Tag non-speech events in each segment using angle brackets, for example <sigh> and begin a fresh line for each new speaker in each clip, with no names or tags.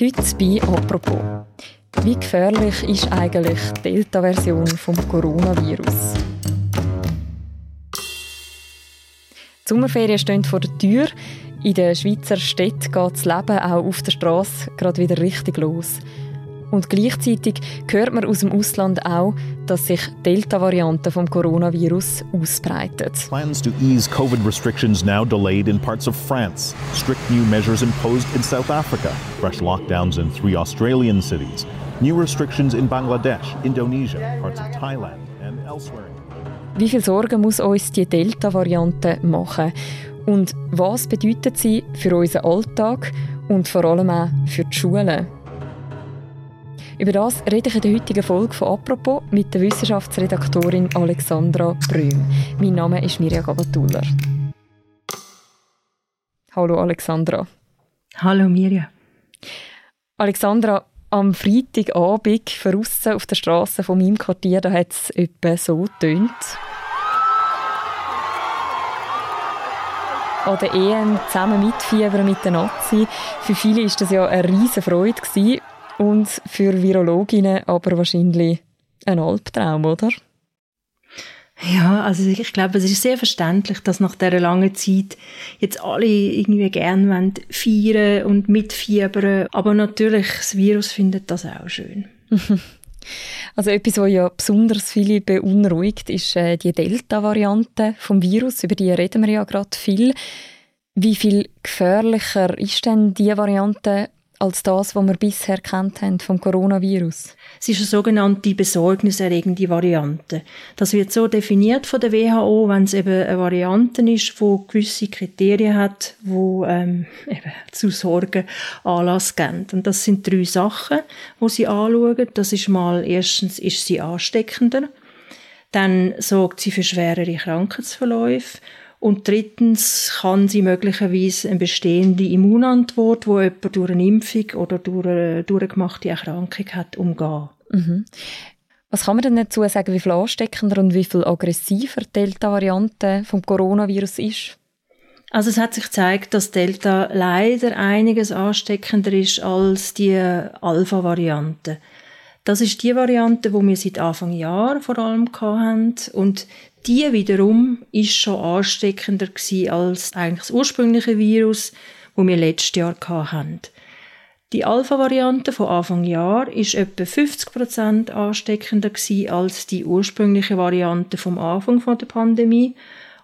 Heute bei «Apropos». Wie gefährlich ist eigentlich die Delta-Version vom Coronavirus? Die Sommerferien stehen vor der Tür. In den Schweizer Städten geht das Leben auch auf der Straße gerade wieder richtig los. Und gleichzeitig hört man aus dem Ausland auch, dass sich Delta-Varianten vom Coronavirus ausbreitet.
Plans to ease COVID restrictions now delayed in parts of France. Strict new measures imposed in South Africa. Fresh lockdowns in three Australian cities. New restrictions in Bangladesh, Indonesia, parts of Thailand and elsewhere.
Wie viel Sorgen muss uns die Delta-Variante machen? Und was bedeutet sie für unseren Alltag und vor allem auch für die Schulen? Über das rede ich in der heutigen Folge von «Apropos» mit der Wissenschaftsredaktorin Alexandra Brüm. Mein Name ist Mirja Gabatuller. Hallo Alexandra.
Hallo Mirja.
Alexandra, am Freitagabend draussen auf der Straße von meinem Quartier, da hat es etwa so getönt. An der EM zusammen mitfiebern mit den Nazi. Für viele war das ja eine riesige Freude und für Virologinnen aber wahrscheinlich ein Albtraum, oder?
Ja, also ich glaube, es ist sehr verständlich, dass nach dieser langen Zeit jetzt alle irgendwie gerne feiern und mitfiebern. Aber natürlich, das Virus findet das auch schön. <laughs>
Also etwas, was ja besonders viele beunruhigt, ist äh, die Delta-Variante vom Virus. Über die reden wir ja gerade viel. Wie viel gefährlicher ist denn die Variante als das, was wir bisher kennt haben vom Coronavirus?
Es ist eine sogenannte besorgniserregende Variante. Das wird so definiert von der WHO, wenn es eben eine Variante ist, wo gewisse Kriterien hat, wo ähm, eben zu Sorgen Anlass geben. Und das sind drei Sachen, wo sie anschauen. Das ist mal erstens ist sie ansteckender, dann sorgt sie für schwerere Krankheitsverläufe und drittens kann sie möglicherweise eine bestehende Immunantwort, wo jemand durch eine Impfung oder durch eine durchgemachte Erkrankung hat, umgehen.
Mhm. Was kann man denn dazu sagen, wie viel ansteckender und wie viel aggressiver die Delta-Variante vom Coronavirus ist?
Also es hat sich gezeigt, dass Delta leider einiges ansteckender ist als die Alpha-Variante. Das ist die Variante, wo wir seit Anfang Jahr vor allem hatten und die wiederum ist schon ansteckender gewesen als eigentlich das ursprüngliche Virus, wo wir letztes Jahr hatten. Die Alpha-Variante von Anfang Jahr ist etwa 50% ansteckender gewesen als die ursprüngliche Variante vom Anfang der Pandemie.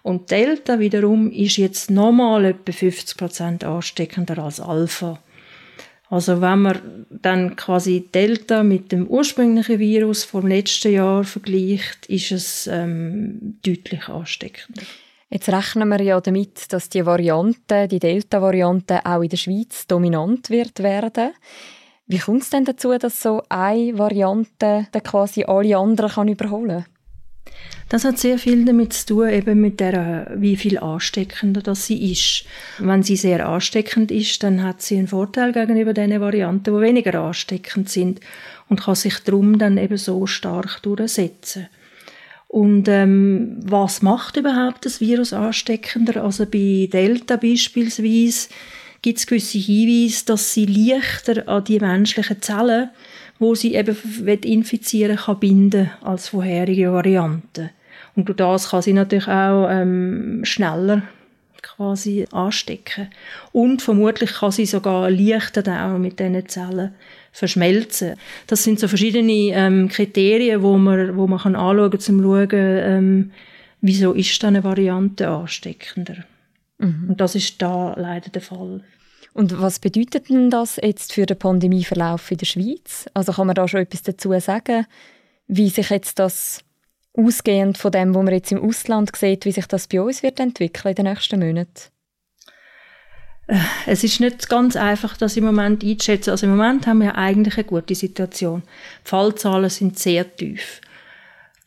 Und Delta wiederum ist jetzt nochmal etwa 50% ansteckender als Alpha. Also wenn man dann quasi Delta mit dem ursprünglichen Virus vom letzten Jahr vergleicht, ist es ähm, deutlich ansteckender.
Jetzt rechnen wir ja damit, dass die Variante, die Delta-Variante auch in der Schweiz dominant wird werden. Wie kommt es denn dazu, dass so eine Variante dann quasi alle anderen kann überholen kann?
Das hat sehr viel damit zu tun, eben mit der, wie viel ansteckender das sie ist. Wenn sie sehr ansteckend ist, dann hat sie einen Vorteil gegenüber den Varianten, die weniger ansteckend sind und kann sich darum dann eben so stark durchsetzen. Und ähm, was macht überhaupt das Virus ansteckender? Also bei Delta beispielsweise gibt es gewisse Hinweise, dass sie leichter an die menschlichen Zellen, wo sie eben infizieren kann, binden als vorherige Varianten. Und durch das kann sie natürlich auch ähm, schneller quasi anstecken. Und vermutlich kann sie sogar leichter dann auch mit diesen Zellen verschmelzen. Das sind so verschiedene ähm, Kriterien, wo man, wo man kann anschauen kann, um zu schauen, ähm, wieso ist eine Variante ansteckender. Mhm. Und das ist da leider der Fall.
Und was bedeutet denn das jetzt für den Pandemieverlauf in der Schweiz? Also kann man da schon etwas dazu sagen, wie sich jetzt das ausgehend von dem, was man jetzt im Ausland sieht, wie sich das bei uns wird entwickeln in den nächsten Monaten?
Äh, es ist nicht ganz einfach, das im Moment einzuschätzen. Also im Moment haben wir eigentlich eine gute Situation. Die Fallzahlen sind sehr tief.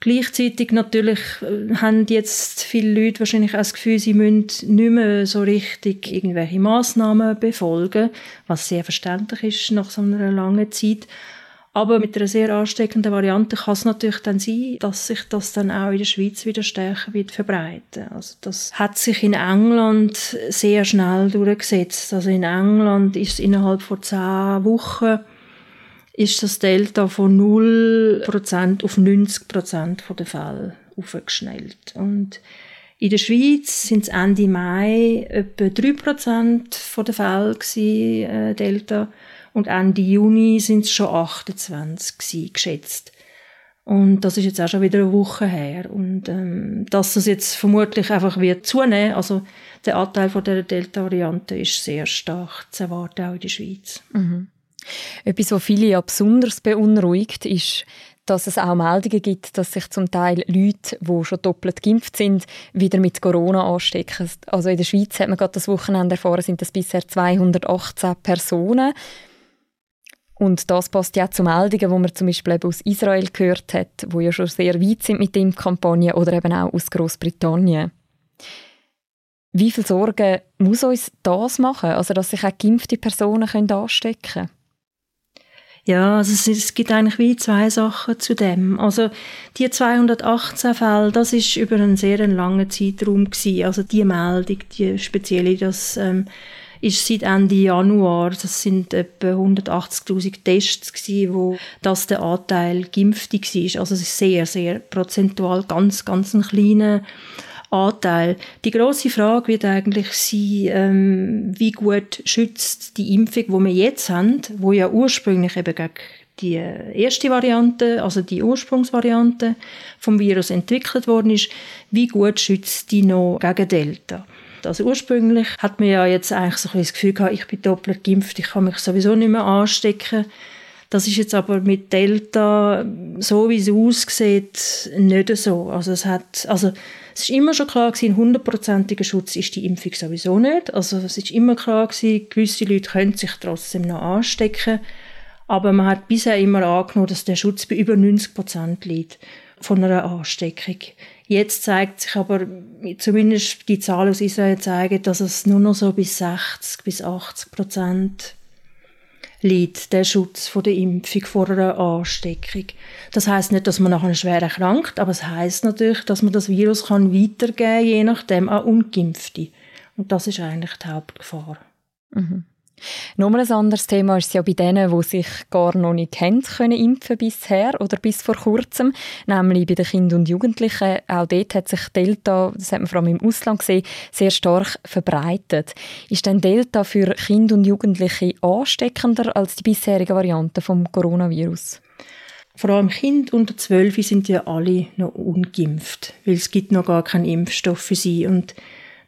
Gleichzeitig natürlich äh, haben jetzt viele Leute wahrscheinlich auch das Gefühl, sie müssen nicht mehr so richtig irgendwelche Massnahmen befolgen, was sehr verständlich ist nach so einer langen Zeit. Aber mit einer sehr ansteckenden Variante kann es natürlich dann sein, dass sich das dann auch in der Schweiz wieder stärker wird verbreiten. Also das hat sich in England sehr schnell durchgesetzt. Also in England ist innerhalb von zehn Wochen ist das Delta von 0% auf 90% der Fälle aufgeschnellt. Und in der Schweiz sind es Ende Mai etwa 3% der Fälle gewesen, äh, Delta und Ende Juni sind es schon 28 gewesen, geschätzt. Und das ist jetzt auch schon wieder eine Woche her. Und ähm, dass das jetzt vermutlich einfach wird zunehmen, also der Anteil von der Delta-Variante ist sehr stark zu erwarten, auch in der Schweiz.
Mhm. Etwas, was viele ja besonders beunruhigt, ist, dass es auch Meldungen gibt, dass sich zum Teil Leute, die schon doppelt geimpft sind, wieder mit Corona anstecken. Also in der Schweiz hat man gerade das Wochenende erfahren, sind das bisher 218 Personen. Und das passt ja zu Meldungen, die man zum Beispiel eben aus Israel gehört hat, wo ja schon sehr weit sind mit dem Kampagne oder eben auch aus Großbritannien. Wie viel Sorgen muss uns das machen, also dass sich auch geimpfte Personen anstecken können?
Ja, also es, es, gibt eigentlich wie zwei Sachen zu dem. Also die 218 Fälle, das ist über einen sehr langen Zeitraum gewesen. Also die Meldung, die spezielle, das ähm, ist seit Ende Januar, das sind etwa 180'000 Tests gewesen, wo das der Anteil Geimpfte war. Also es ist sehr, sehr prozentual ganz, ganz ein kleiner Anteil. Die große Frage wird eigentlich sein, ähm, wie gut schützt die Impfung, wo wir jetzt haben, wo ja ursprünglich eben gegen die erste Variante, also die Ursprungsvariante vom Virus entwickelt worden ist, wie gut schützt die noch gegen Delta? Also ursprünglich hat man ja jetzt eigentlich so ein das Gefühl gehabt, ich bin doppelt geimpft, ich kann mich sowieso nicht mehr anstecken. Das ist jetzt aber mit Delta, so wie es aussieht, nicht so. Also es hat, also es ist immer schon klar gewesen, hundertprozentiger Schutz ist die Impfung sowieso nicht. Also es ist immer klar gewesen, gewisse Leute können sich trotzdem noch anstecken. Aber man hat bisher immer angenommen, dass der Schutz bei über 90 Prozent liegt von einer Ansteckung. Jetzt zeigt sich aber, zumindest die Zahlen aus Israel zeigen, dass es nur noch so bis 60 bis 80 Prozent liegt, der Schutz von der Impfung vor einer Ansteckung. Das heißt nicht, dass man nachher schwer erkrankt, aber es heißt natürlich, dass man das Virus kann weitergeben, je nachdem an Ungeimpfte. Und das ist eigentlich die Hauptgefahr.
Mhm. Nochmal ein anderes Thema ist ja bei denen, die sich gar noch nicht haben können impfen bisher oder bis vor kurzem, nämlich bei den Kindern und Jugendlichen. Auch dort hat sich Delta, das hat man vor allem im Ausland gesehen, sehr stark verbreitet. Ist denn Delta für Kinder und Jugendliche ansteckender als die bisherige Variante vom Coronavirus?
Vor allem Kinder unter 12 sind ja alle noch ungeimpft, weil es gibt noch gar keinen Impfstoff für sie und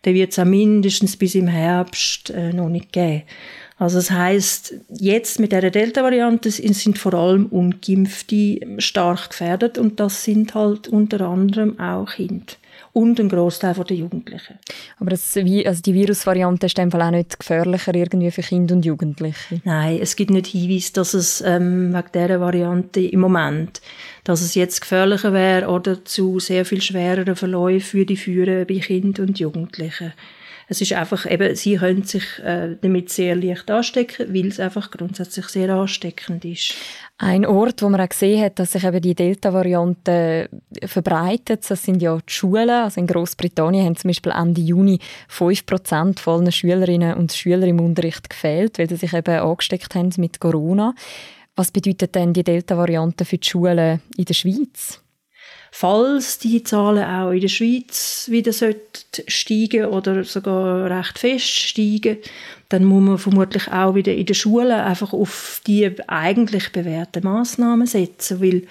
der wird es mindestens bis im Herbst äh, noch nicht geben. Also das heißt, jetzt mit der Delta-Variante sind vor allem Ungeimpfte stark gefährdet und das sind halt unter anderem auch Kinder und ein Großteil der Jugendlichen.
Aber das, also die Virusvariante ist in Fall auch nicht gefährlicher irgendwie für Kinder und Jugendliche?
Nein, es gibt nicht Hinweise, dass es ähm, wegen dieser Variante im Moment, dass es jetzt gefährlicher wäre oder zu sehr viel schwereren Verläufen für die führen bei Kindern und Jugendlichen. Es ist einfach eben, sie können sich äh, damit sehr leicht anstecken, weil es einfach grundsätzlich sehr ansteckend ist.
Ein Ort, wo man auch gesehen hat, dass sich eben die Delta-Variante verbreitet, das sind ja die Schulen. Also in Großbritannien haben zum Beispiel Ende Juni 5% von Schülerinnen und Schüler im Unterricht gefehlt, weil sie sich eben angesteckt haben mit Corona. Was bedeutet denn die Delta-Variante für die Schulen in der Schweiz?
Falls die Zahlen auch in der Schweiz wieder steigen oder sogar recht fest steigen, dann muss man vermutlich auch wieder in der Schule einfach auf die eigentlich bewährten Massnahmen setzen, weil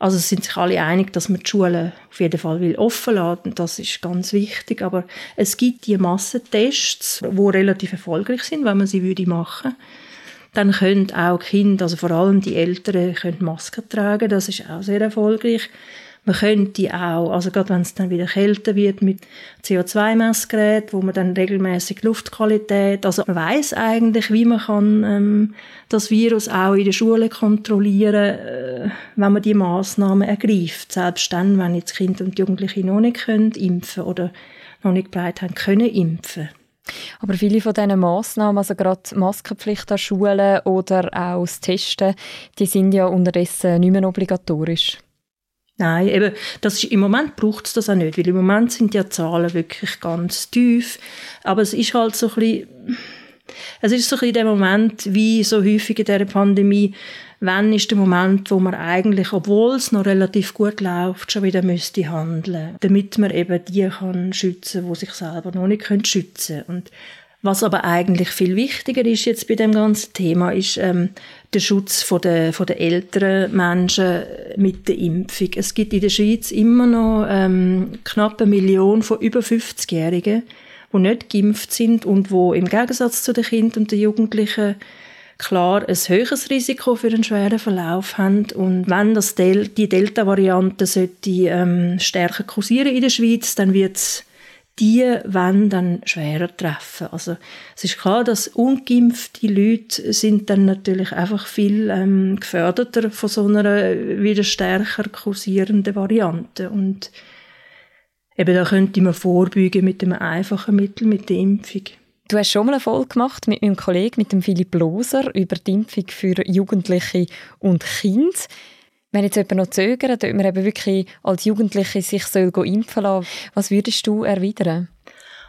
also sind sich alle einig, dass man die Schulen auf jeden Fall will offen lassen. Das ist ganz wichtig. Aber es gibt die Massentests, wo relativ erfolgreich sind, wenn man sie würde machen. Dann können auch Kinder, also vor allem die Eltern, können Masken tragen. Das ist auch sehr erfolgreich. Man könnte auch, also gerade wenn es dann wieder kälter wird, mit CO2-Messgerät, wo man dann regelmäßig Luftqualität, also man weiß eigentlich, wie man kann ähm, das Virus auch in der Schule kontrollieren, äh, wenn man die Maßnahmen ergreift. Selbst dann, wenn jetzt Kinder und Jugendliche noch nicht können impfen oder noch nicht bereit haben können impfen.
Aber viele von diesen Massnahmen, also gerade Maskenpflicht an Schulen oder auch das Testen, die sind ja unterdessen nicht mehr obligatorisch.
Nein, eben, das ist, im Moment braucht es das auch nicht, weil im Moment sind die Zahlen wirklich ganz tief. Aber es ist halt so ein bisschen, es ist so ein bisschen der Moment, wie so häufig in dieser Pandemie, wann ist der Moment, wo man eigentlich, obwohl es noch relativ gut läuft, schon wieder müsste handeln, damit man eben die kann schützen, wo sich selber noch nicht können schützen. Und was aber eigentlich viel wichtiger ist jetzt bei dem ganzen Thema, ist ähm, der Schutz von der, von der älteren Menschen mit der Impfung. Es gibt in der Schweiz immer noch ähm, knapp eine Million von über 50-Jährigen, die nicht geimpft sind und wo im Gegensatz zu den Kindern und den Jugendlichen klar ein höheres Risiko für einen schweren Verlauf haben. Und wenn das Del die Delta-Variante sollte ähm, stärker kursieren in der Schweiz, dann wird es die wenn dann schwerer treffen. Also es ist klar, dass ungeimpfte Leute sind dann natürlich einfach viel ähm, geförderter von so einer wieder stärker kursierenden Variante und eben da könnte man vorbeugen mit einem einfachen Mittel, mit der Impfung.
Du hast schon mal eine Folge gemacht mit meinem Kollegen, mit dem Philipp Loser, über die Impfung für Jugendliche und Kinder. Wenn jetzt jemand noch zögert, ob man eben wirklich als Jugendliche sich soll impfen lassen was würdest du erwidern?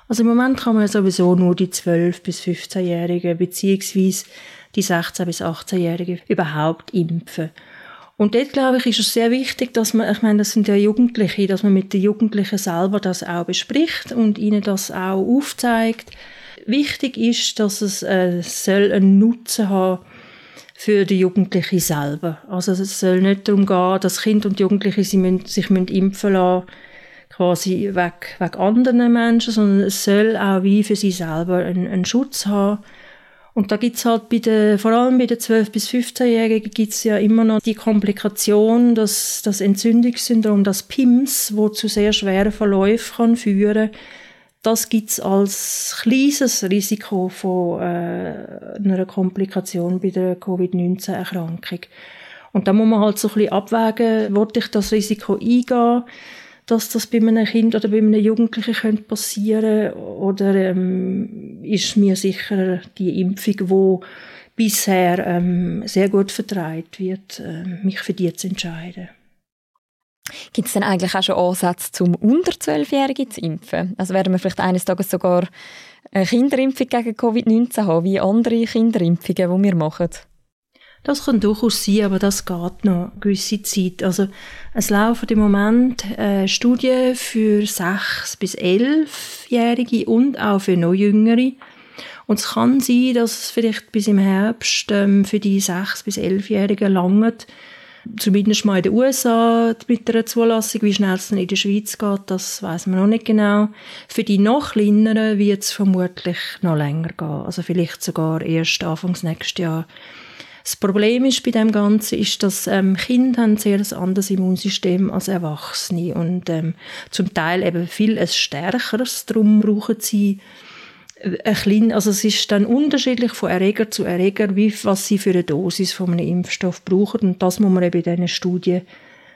Also im Moment kann man sowieso nur die 12- bis 15-Jährigen beziehungsweise die 16- bis 18-Jährigen überhaupt impfen. Und dort, glaube ich, ist es sehr wichtig, dass man, ich meine, das sind ja Jugendliche, dass man mit den Jugendlichen selber das auch bespricht und ihnen das auch aufzeigt. Wichtig ist, dass es äh, soll einen Nutzen haben für die Jugendlichen selber. Also es soll nicht darum gehen, dass Kinder und Jugendliche sich, müssen, sich müssen impfen lassen quasi weg, weg anderen Menschen, sondern es soll auch wie für sie selber einen, einen Schutz haben. Und da gibt's halt bei den, vor allem bei den 12- bis 15-Jährigen gibt's ja immer noch die Komplikation, dass das Entzündungssyndrom, das PIMS, wo zu sehr schweren Verläufen führen kann, das gibt es als kleines Risiko von äh, einer Komplikation bei der Covid-19-Erkrankung. Und da muss man halt so ein bisschen abwägen, wollte ich das Risiko eingehen, dass das bei einem Kind oder bei einem Jugendlichen könnte passieren oder ähm, ist mir sicher die Impfung, wo bisher ähm, sehr gut vertreibt wird, äh, mich für die zu entscheiden.
Gibt es denn eigentlich auch schon Ansätze, um unter 12-Jährige zu impfen? Also werden wir vielleicht eines Tages sogar eine Kinderimpfung gegen Covid-19 haben, wie andere Kinderimpfungen, die wir machen?
Das kann durchaus sein, aber das geht noch eine gewisse Zeit. Also es laufen im Moment äh, Studien für 6- bis 11-Jährige und auch für noch Jüngere. Und es kann sein, dass es vielleicht bis im Herbst ähm, für die 6- bis 11-Jährigen langt, Zumindest mal in den USA mit der Zulassung. Wie schnell es dann in der Schweiz geht, das weiß man noch nicht genau. Für die noch kleineren wird es vermutlich noch länger gehen. Also vielleicht sogar erst Anfangs nächstes Jahr. Das Problem ist bei dem Ganzen, ist, dass ähm, Kinder haben sehr ein anderes Immunsystem als Erwachsene und ähm, zum Teil eben viel ein stärkeres. Darum brauchen sie ein klein, also es ist dann unterschiedlich von Erreger zu Erreger, wie, was sie für eine Dosis von einem Impfstoff brauchen. Und das muss man eben in diesen Studien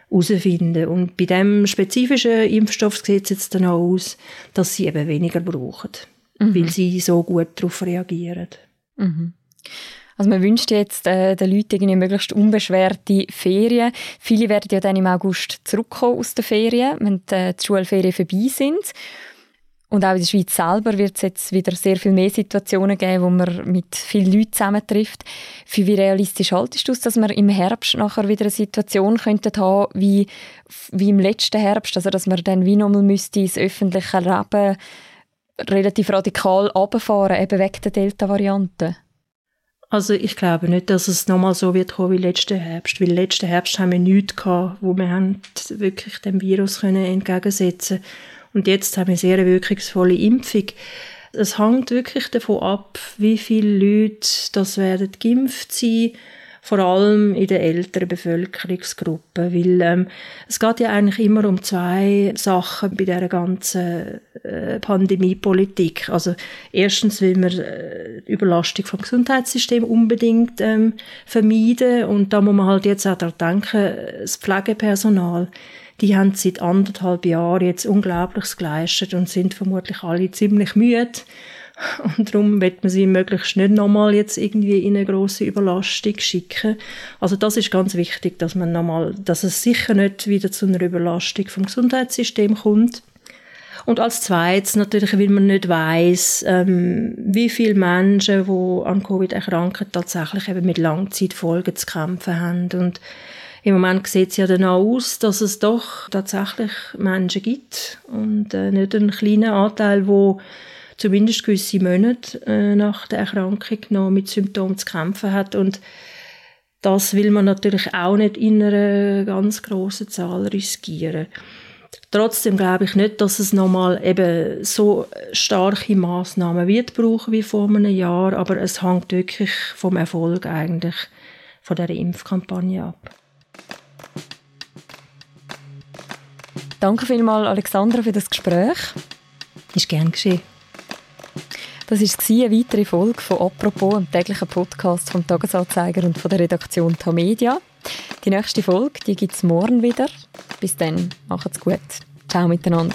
herausfinden. Und bei dem spezifischen Impfstoff sieht es jetzt dann auch aus, dass sie eben weniger brauchen, mhm. weil sie so gut darauf reagieren.
Mhm. Also man wünscht jetzt äh, den Leuten irgendwie möglichst unbeschwerte Ferien. Viele werden ja dann im August zurückkommen aus den Ferien, wenn die, äh, die Schulferien vorbei sind. Und auch in der Schweiz selber wird es jetzt wieder sehr viel mehr Situationen geben, wo man mit vielen Leuten zusammentrifft. Für wie realistisch haltest du es, dass wir im Herbst nachher wieder eine Situation könnten haben, wie, wie im letzten Herbst? Also, dass man dann wie nochmal müsste ins öffentliche Leben relativ radikal runterfahren, eben wegen der Delta-Variante?
Also ich glaube nicht, dass es nochmal so wird kommen wie letzten Herbst, weil letzten Herbst haben wir nichts gehabt, wo wir wirklich dem Virus entgegensetzen können. Und jetzt haben wir sehr wirkungsvolle Impfung. Es hängt wirklich davon ab, wie viele Leute das werden geimpft sein vor allem in der älteren Bevölkerungsgruppe, weil ähm, es geht ja eigentlich immer um zwei Sachen bei der ganzen äh, Pandemiepolitik. Also erstens will man äh, Überlastung vom Gesundheitssystem unbedingt ähm, vermeiden und da muss man halt jetzt auch daran denken, das Pflegepersonal die haben seit anderthalb Jahren jetzt Unglaubliches geleistet und sind vermutlich alle ziemlich müde Und darum wird man sie möglichst nicht nochmal jetzt irgendwie in eine grosse Überlastung schicken. Also das ist ganz wichtig, dass man nochmal, dass es sicher nicht wieder zu einer Überlastung vom Gesundheitssystem kommt. Und als zweites natürlich, weil man nicht weiß, ähm, wie viele Menschen, die an Covid erkranken, tatsächlich eben mit Langzeitfolgen zu kämpfen haben. Und im Moment sieht es ja dann auch aus, dass es doch tatsächlich Menschen gibt und äh, nicht einen kleinen Anteil, wo zumindest gewisse Monate äh, nach der Erkrankung noch mit Symptomen zu kämpfen hat und das will man natürlich auch nicht in einer ganz großen Zahl riskieren. Trotzdem glaube ich nicht, dass es nochmal eben so starke Maßnahmen wird brauchen wie vor einem Jahr, aber es hängt wirklich vom Erfolg eigentlich von der Impfkampagne ab.
Danke vielmals, Alexandra, für das Gespräch.
Ist gern geschehen.
Das war eine weitere Folge von «Apropos», einem täglichen Podcast vom «Tagesanzeiger» und von der Redaktion Tamedia. Die nächste Folge, gibt es morgen wieder. Bis dann, macht's gut. Ciao miteinander.